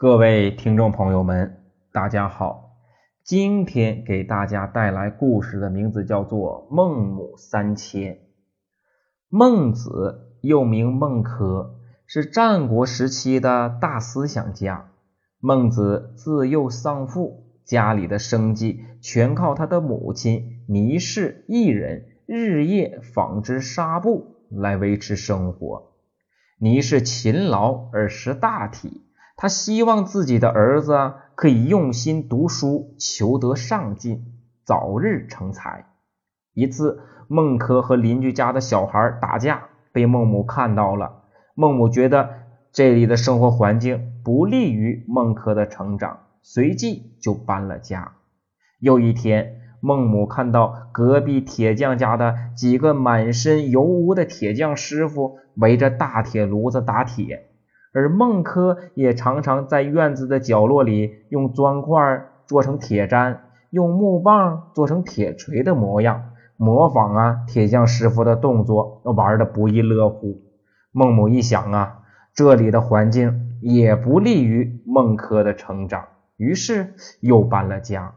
各位听众朋友们，大家好。今天给大家带来故事的名字叫做《孟母三迁》。孟子又名孟轲，是战国时期的大思想家。孟子自幼丧父，家里的生计全靠他的母亲倪氏一人日夜纺织纱布来维持生活。倪氏勤劳而识大体。他希望自己的儿子可以用心读书，求得上进，早日成才。一次，孟轲和邻居家的小孩打架，被孟母看到了。孟母觉得这里的生活环境不利于孟轲的成长，随即就搬了家。又一天，孟母看到隔壁铁匠家的几个满身油污的铁匠师傅围着大铁炉子打铁。而孟轲也常常在院子的角落里用砖块做成铁砧，用木棒做成铁锤的模样，模仿啊铁匠师傅的动作，玩的不亦乐乎。孟母一想啊，这里的环境也不利于孟轲的成长，于是又搬了家。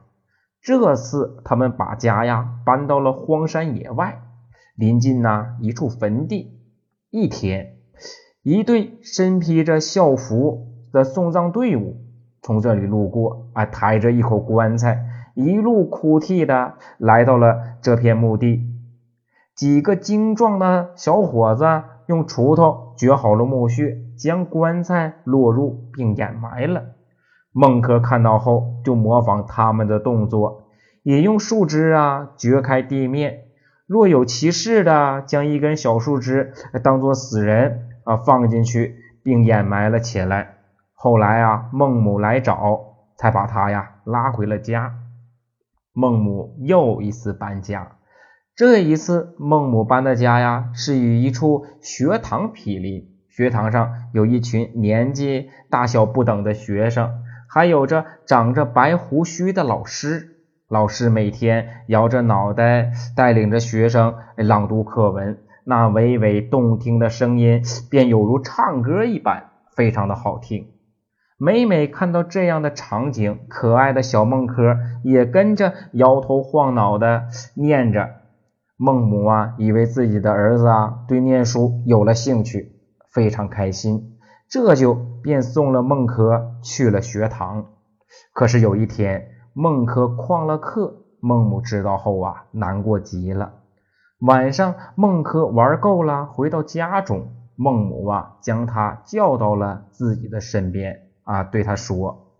这次他们把家呀搬到了荒山野外，临近呐一处坟地。一天。一队身披着校服的送葬队伍从这里路过，啊，抬着一口棺材，一路哭啼的来到了这片墓地。几个精壮的小伙子用锄头掘好了墓穴，将棺材落入并掩埋了。孟轲看到后，就模仿他们的动作，也用树枝啊掘开地面，若有其事的将一根小树枝当做死人。啊，放进去并掩埋了起来。后来啊，孟母来找，才把他呀拉回了家。孟母又一次搬家，这一次孟母搬的家呀，是与一处学堂毗邻。学堂上有一群年纪大小不等的学生，还有着长着白胡须的老师。老师每天摇着脑袋，带领着学生朗读课文。那娓娓动听的声音，便有如唱歌一般，非常的好听。每每看到这样的场景，可爱的小孟轲也跟着摇头晃脑的念着。孟母啊，以为自己的儿子啊对念书有了兴趣，非常开心，这就便送了孟轲去了学堂。可是有一天，孟轲旷了课，孟母知道后啊，难过极了。晚上，孟轲玩够了，回到家中，孟母啊将他叫到了自己的身边啊，对他说：“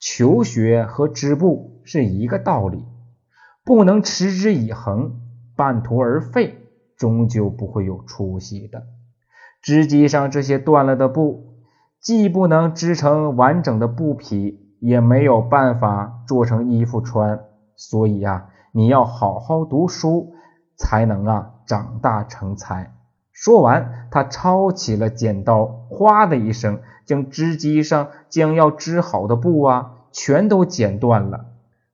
求学和织布是一个道理，不能持之以恒，半途而废，终究不会有出息的。织机上这些断了的布，既不能织成完整的布匹，也没有办法做成衣服穿。所以啊，你要好好读书。”才能啊长大成才。说完，他抄起了剪刀，哗的一声，将织机上将要织好的布啊全都剪断了。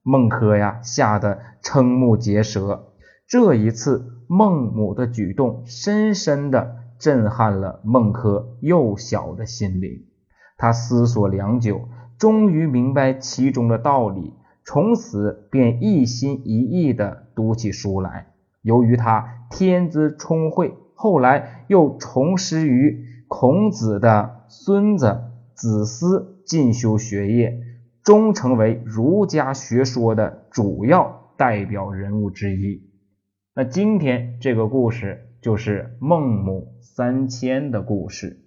孟轲呀吓得瞠目结舌。这一次，孟母的举动深深的震撼了孟轲幼小的心灵。他思索良久，终于明白其中的道理，从此便一心一意的读起书来。由于他天资聪慧，后来又重师于孔子的孙子子思进修学业，终成为儒家学说的主要代表人物之一。那今天这个故事就是孟母三迁的故事。